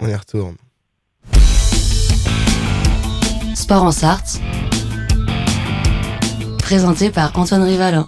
on y retourne. Sport en Sarthe, présenté par Antoine Rivalin.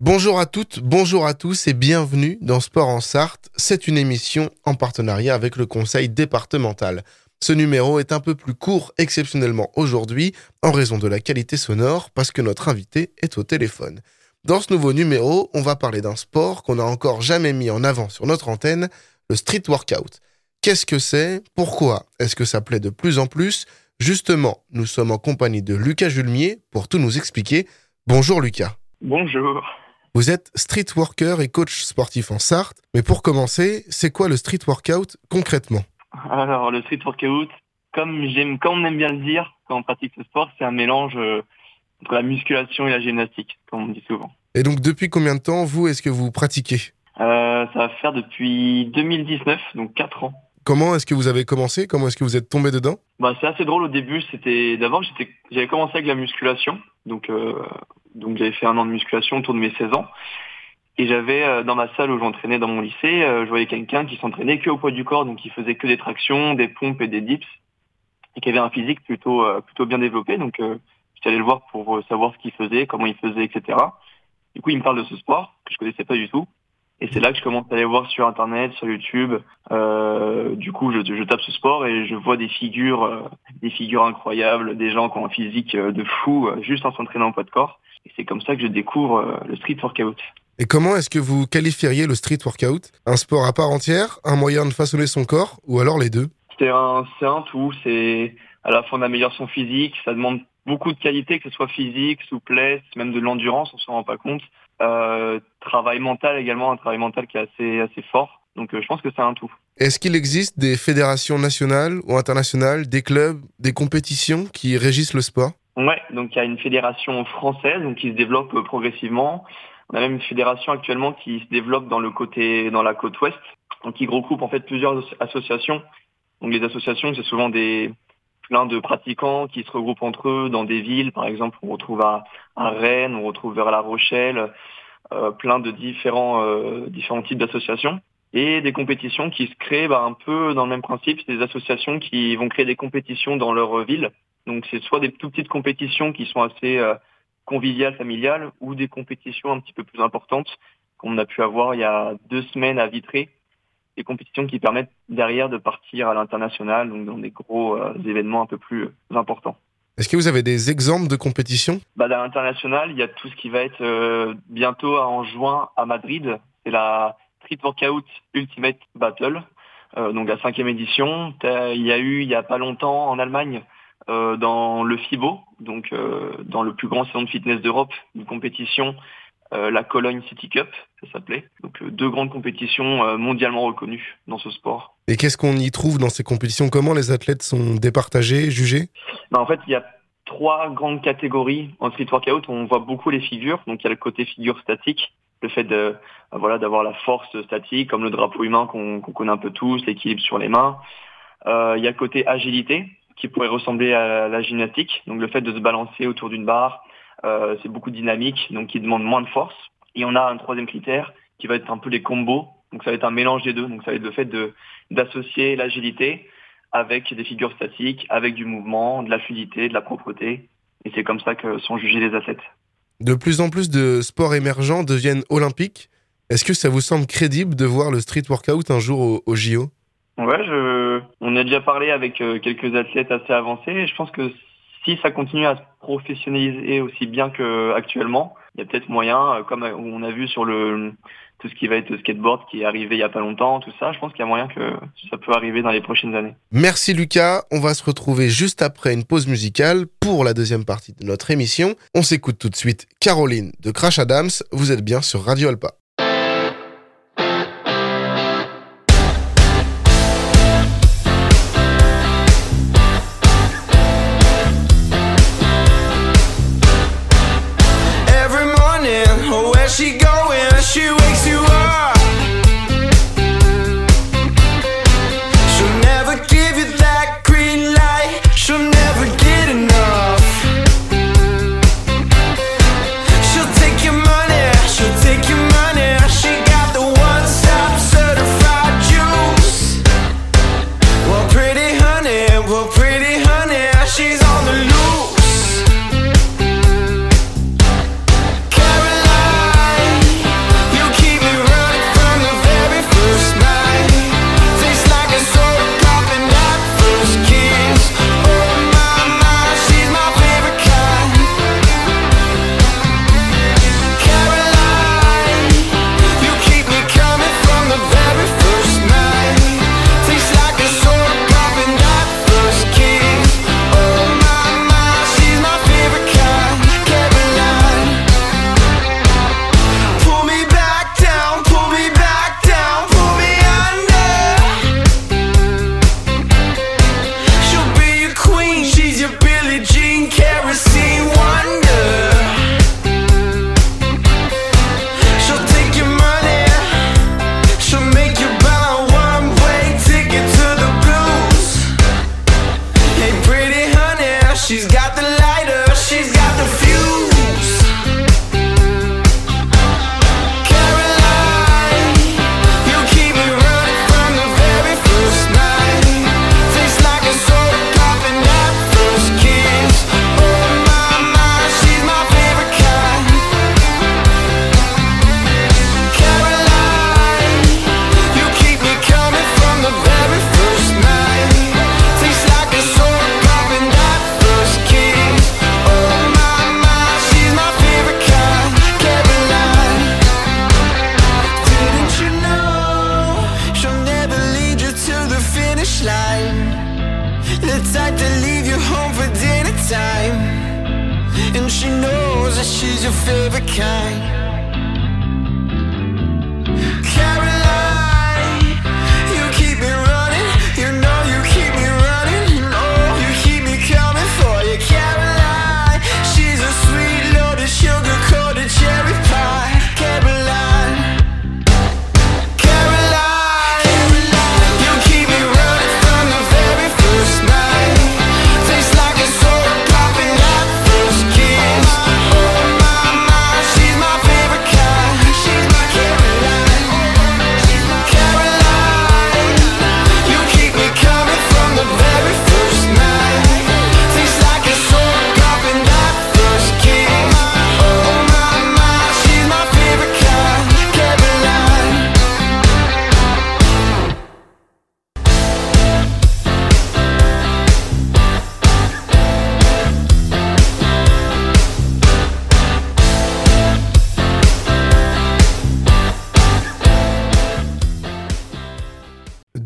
Bonjour à toutes, bonjour à tous et bienvenue dans Sport en Sarthe. C'est une émission en partenariat avec le conseil départemental. Ce numéro est un peu plus court exceptionnellement aujourd'hui en raison de la qualité sonore parce que notre invité est au téléphone. Dans ce nouveau numéro, on va parler d'un sport qu'on n'a encore jamais mis en avant sur notre antenne, le street workout. Qu'est-ce que c'est? Pourquoi Est-ce que ça plaît de plus en plus? Justement, nous sommes en compagnie de Lucas Julemier pour tout nous expliquer. Bonjour Lucas. Bonjour. Vous êtes street worker et coach sportif en Sarthe, mais pour commencer, c'est quoi le street workout concrètement? Alors le street workout, comme j'aime, comme on aime bien le dire quand on pratique ce sport, c'est un mélange euh, entre la musculation et la gymnastique, comme on dit souvent. Et donc depuis combien de temps vous est-ce que vous pratiquez? Euh, Ça va faire depuis 2019, donc 4 ans. Comment est-ce que vous avez commencé? Comment est-ce que vous êtes tombé dedans? Bah, C'est assez drôle au début. C'était D'abord, j'avais commencé avec la musculation. Donc, euh, donc j'avais fait un an de musculation autour de mes 16 ans. Et j'avais euh, dans ma salle où j'entraînais dans mon lycée, je voyais quelqu'un qui s'entraînait que au poids du corps, donc qui faisait que des tractions, des pompes et des dips, et qui avait un physique plutôt plutôt bien développé. Donc allé le voir pour savoir ce qu'il faisait, comment il faisait, etc. Du coup, il me parle de ce sport que je connaissais pas du tout. Et c'est là que je commence à aller voir sur Internet, sur YouTube. Euh, du coup, je, je, tape ce sport et je vois des figures, euh, des figures incroyables, des gens qui ont un physique euh, de fou, euh, juste en s'entraînant au poids de corps. Et c'est comme ça que je découvre le street workout. Et comment est-ce que vous qualifieriez le street workout? Un sport à part entière, un moyen de façonner son corps, ou alors les deux? C'est un, un tout. C'est à la fois d'améliorer son physique. Ça demande beaucoup de qualité, que ce soit physique, souplesse, même de l'endurance. On s'en rend pas compte. Euh, travail mental également, un travail mental qui est assez, assez fort. Donc euh, je pense que c'est un tout. Est-ce qu'il existe des fédérations nationales ou internationales, des clubs, des compétitions qui régissent le sport? Ouais, donc il y a une fédération française donc, qui se développe euh, progressivement. On a même une fédération actuellement qui se développe dans le côté, dans la côte ouest, donc qui regroupe en fait plusieurs associations. Donc les associations, c'est souvent des, plein de pratiquants qui se regroupent entre eux dans des villes. Par exemple, on retrouve à, Rennes, on retrouve vers La Rochelle, euh, plein de différents, euh, différents types d'associations. Et des compétitions qui se créent bah, un peu dans le même principe, c'est des associations qui vont créer des compétitions dans leur ville. Donc c'est soit des tout petites compétitions qui sont assez euh, conviviales, familiales, ou des compétitions un petit peu plus importantes, qu'on a pu avoir il y a deux semaines à Vitré, des compétitions qui permettent derrière de partir à l'international, donc dans des gros euh, événements un peu plus euh, importants. Est-ce que vous avez des exemples de compétitions? Bah, À l'international, il y a tout ce qui va être euh, bientôt en juin à Madrid. C'est la Street Workout Ultimate Battle, donc la cinquième édition. Il y a eu il y a pas longtemps en Allemagne dans le FIBO, donc dans le plus grand salon de fitness d'Europe, une compétition euh, la Cologne City Cup, ça s'appelait. Donc euh, deux grandes compétitions euh, mondialement reconnues dans ce sport. Et qu'est-ce qu'on y trouve dans ces compétitions? Comment les athlètes sont départagés, jugés? Bah, En fait, il y a trois grandes catégories en street workout. On voit beaucoup les figures. Donc il y a le côté figure statique, le fait de voilà d'avoir la force statique, comme le drapeau humain qu'on connaît un peu tous, l'équilibre sur les mains. il y a le côté agilité, qui pourrait ressembler à la gymnastique, donc le fait de se balancer autour d'une barre, euh, c'est beaucoup dynamique, donc qui demande moins de force. Et on a un troisième critère qui va être un peu les combos. Donc ça va être un mélange des deux. Donc ça va être le fait d'associer l'agilité avec des figures statiques, avec du mouvement, de la fluidité, de la propreté. Et c'est comme ça que sont jugés les athlètes. De plus en plus de sports émergents deviennent olympiques. Est-ce que ça vous semble crédible de voir le street workout un jour au, au JO Ouais, je... on a déjà parlé avec euh, quelques athlètes assez avancés. Et je pense que si ça continue à se professionnaliser aussi bien qu'actuellement, il y a peut-être moyen, euh, comme on a vu sur tout ce qui va être skateboard qui est arrivé il y a pas longtemps, tout ça, je pense qu'il y a moyen que ça peut arriver dans les prochaines années. Merci Lucas, on va se retrouver juste après une pause musicale pour la deuxième partie de notre émission. On s'écoute tout de suite Caroline de Crash Adams, vous êtes bien sur Radio Alpa.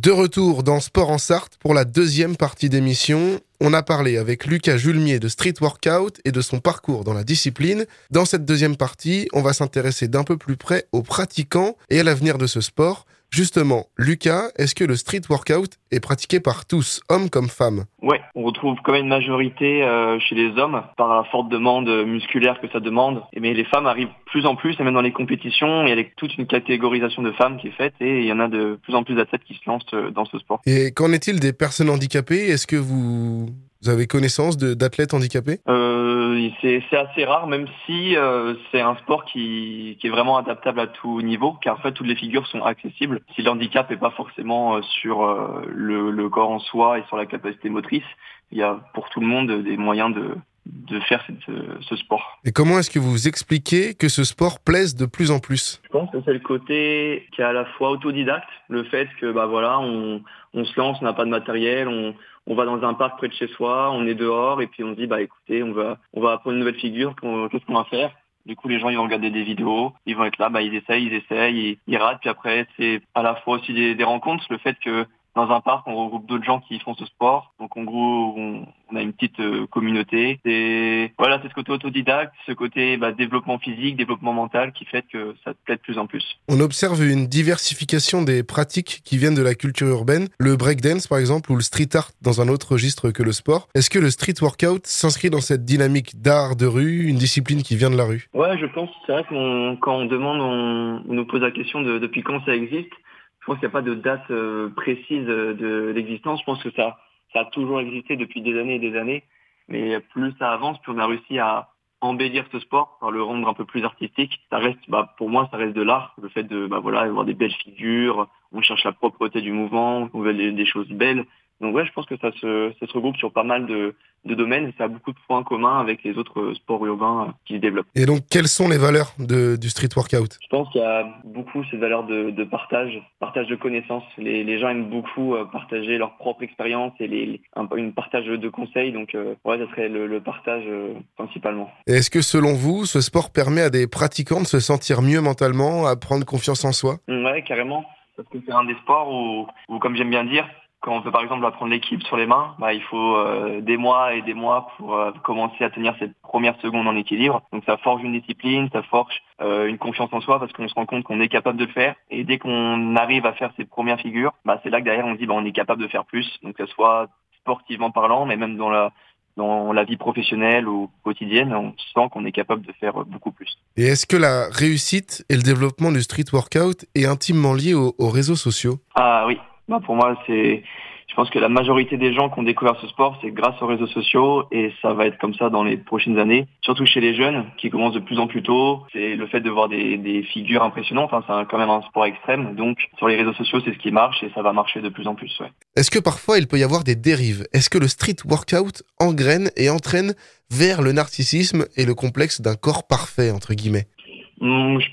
De retour dans Sport en Sarthe pour la deuxième partie d'émission. On a parlé avec Lucas Julmier de Street Workout et de son parcours dans la discipline. Dans cette deuxième partie, on va s'intéresser d'un peu plus près aux pratiquants et à l'avenir de ce sport. Justement, Lucas, est-ce que le street workout est pratiqué par tous, hommes comme femmes? Ouais, on retrouve quand même une majorité euh, chez les hommes par la forte demande musculaire que ça demande. Et mais les femmes arrivent plus en plus, et même dans les compétitions, il y a toute une catégorisation de femmes qui est faite et il y en a de plus en plus d'athlètes qui se lancent euh, dans ce sport. Et qu'en est-il des personnes handicapées? Est-ce que vous vous avez connaissance d'athlètes handicapés? Euh, c'est assez rare, même si euh, c'est un sport qui, qui est vraiment adaptable à tout niveau, car en fait toutes les figures sont accessibles. Si le handicap n'est pas forcément euh, sur euh, le, le corps en soi et sur la capacité motrice, il y a pour tout le monde des moyens de, de faire cette- ce sport. Et comment est-ce que vous expliquez que ce sport plaise de plus en plus? Je pense que c'est le côté qui est à la fois autodidacte, le fait que bah voilà, on, on se lance, on n'a pas de matériel, on, on va dans un parc près de chez soi, on est dehors et puis on se dit bah écoutez, on va on va apprendre une nouvelle figure, qu'est-ce qu'on va faire? Du coup, les gens, ils vont regarder des vidéos, ils vont être là, bah, ils essayent, ils essayent, ils, ils ratent. Puis après, c'est à la fois aussi des, des rencontres, le fait que dans un parc, on regroupe d'autres gens qui font ce sport. Donc, en gros, on, on a une petite euh, communauté. Et voilà, c'est ce côté autodidacte, ce côté bah, développement physique, développement mental qui fait que ça te plaît de plus en plus. On observe une diversification des pratiques qui viennent de la culture urbaine, le breakdance par exemple, ou le street art dans un autre registre que le sport. Est-ce que le street workout s'inscrit dans cette dynamique d'art de rue, une discipline qui vient de la rue? Ouais, je pense, c'est vrai que quand on demande, on, on nous pose la question de depuis quand ça existe? Je pense qu'il n'y a pas de date euh, précise de l'existence. Je pense que ça, ça a toujours existé depuis des années et des années. Mais plus ça avance, plus on a réussi à embellir ce sport, par le rendre un peu plus artistique. Ça reste, bah, pour moi, ça reste de l'art. Le fait de, bah, voilà, avoir des belles figures. On cherche la propreté du mouvement, on veut des choses belles. Donc ouais, je pense que ça se, ça se regroupe sur pas mal de, de domaines et ça a beaucoup de points communs avec les autres sports urbains euh, qui se développent. Et donc, quelles sont les valeurs de, du street workout? Je pense qu'il y a beaucoup ces valeurs de, de partage, partage de connaissances. Les, les gens aiment beaucoup euh, partager leur propre expérience et les, les- un, une partage de conseils. Donc euh, ouais, ça serait le, le partage euh, principalement. Est-ce que selon vous, ce sport permet à des pratiquants de se sentir mieux mentalement, à prendre confiance en soi? Ouais, carrément. Parce que c'est un des sports où, où, comme j'aime bien dire, quand on veut par exemple apprendre l'équipe sur les mains, bah, il faut euh, des mois et des mois pour euh, commencer à tenir cette première seconde en équilibre. Donc ça forge une discipline, ça forge euh, une confiance en soi parce qu'on se rend compte qu'on est capable de le faire. Et dès qu'on arrive à faire ces premières figures, bah, c'est là que derrière on se dit bah, on est capable de faire plus. Donc que ce soit sportivement parlant, mais même dans la dans la vie professionnelle ou quotidienne, on sent qu'on est capable de faire beaucoup plus. Et est-ce que la réussite et le développement du street workout est intimement lié aux, aux réseaux sociaux? Ah oui, bah pour moi c'est, je pense que la majorité des gens qui ont découvert ce sport, c'est grâce aux réseaux sociaux et ça va être comme ça dans les prochaines années, surtout chez les jeunes qui commencent de plus en plus tôt. C'est le fait de voir des, des figures impressionnantes, enfin, c'est quand même un sport extrême, donc sur les réseaux sociaux c'est ce qui marche et ça va marcher de plus en plus. Ouais. Est-ce que parfois il peut y avoir des dérives? Est-ce que le street workout engraine et entraîne vers le narcissisme et le complexe d'un corps parfait, entre guillemets? Hum, je,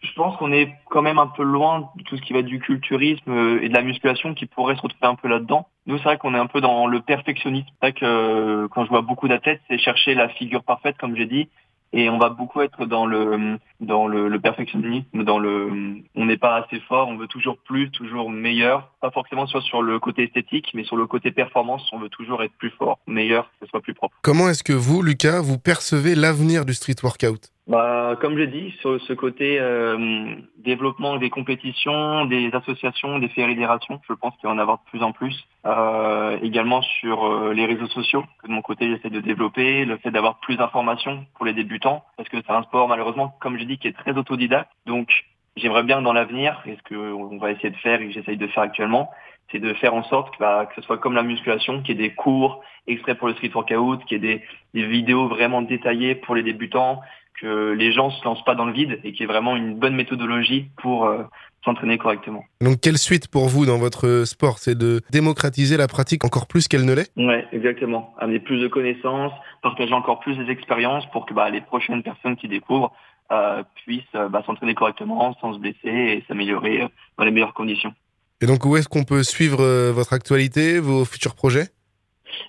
je pense qu'on est quand même un peu loin de tout ce qui va du culturisme euh, et de la musculation qui pourrait se retrouver un peu là-dedans. Nous, c'est vrai qu'on est un peu dans le perfectionnisme. C'est vrai que euh, quand je vois beaucoup d'athlètes, c'est chercher la figure parfaite, comme j'ai dit, et on va beaucoup être dans le dans le, le perfectionnisme, dans le on n'est pas assez fort, on veut toujours plus, toujours meilleur. Pas forcément soit sur le côté esthétique, mais sur le côté performance, on veut toujours être plus fort, meilleur, que ce soit plus propre. Comment est-ce que vous, Lucas, vous percevez l'avenir du street workout? Bah, comme j'ai dit, sur ce côté euh, développement des compétitions, des associations, des fédérations, je pense qu'il va en avoir de plus en plus. Euh, également sur euh, les réseaux sociaux, que de mon côté j'essaie de développer, le fait d'avoir plus d'informations pour les débutants, parce que c'est un sport malheureusement, comme je dis, qui est très autodidacte. Donc j'aimerais bien dans l'avenir, et ce qu'on va essayer de faire et que j'essaye de faire actuellement, c'est de faire en sorte que, bah, que ce soit comme la musculation, qu'il y ait des cours extraits pour le street workout, qu'il y ait des, des vidéos vraiment détaillées pour les débutants, que les gens se lancent pas dans le vide et qu'il y ait vraiment une bonne méthodologie pour euh, s'entraîner correctement. Donc, quelle suite pour vous dans votre sport? C'est de démocratiser la pratique encore plus qu'elle ne l'est? Ouais, exactement. Amener plus de connaissances, partager encore plus des expériences pour que bah, les prochaines personnes qui découvrent euh, puissent euh, bah, s'entraîner correctement, sans se blesser et s'améliorer euh, dans les meilleures conditions. Et donc, où est-ce qu'on peut suivre euh, votre actualité, vos futurs projets?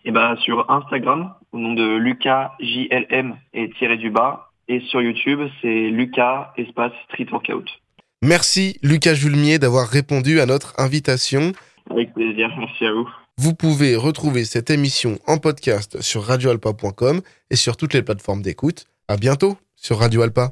Et bah, sur Instagram, au nom de Lucas JLM et tiré du bas, et sur YouTube, c'est Lucas espace street workout. Merci Lucas Julmier d'avoir répondu à notre invitation. Avec plaisir, merci à vous. Vous pouvez retrouver cette émission en podcast sur radioalpa.com et sur toutes les plateformes d'écoute. À bientôt sur Radio Alpa.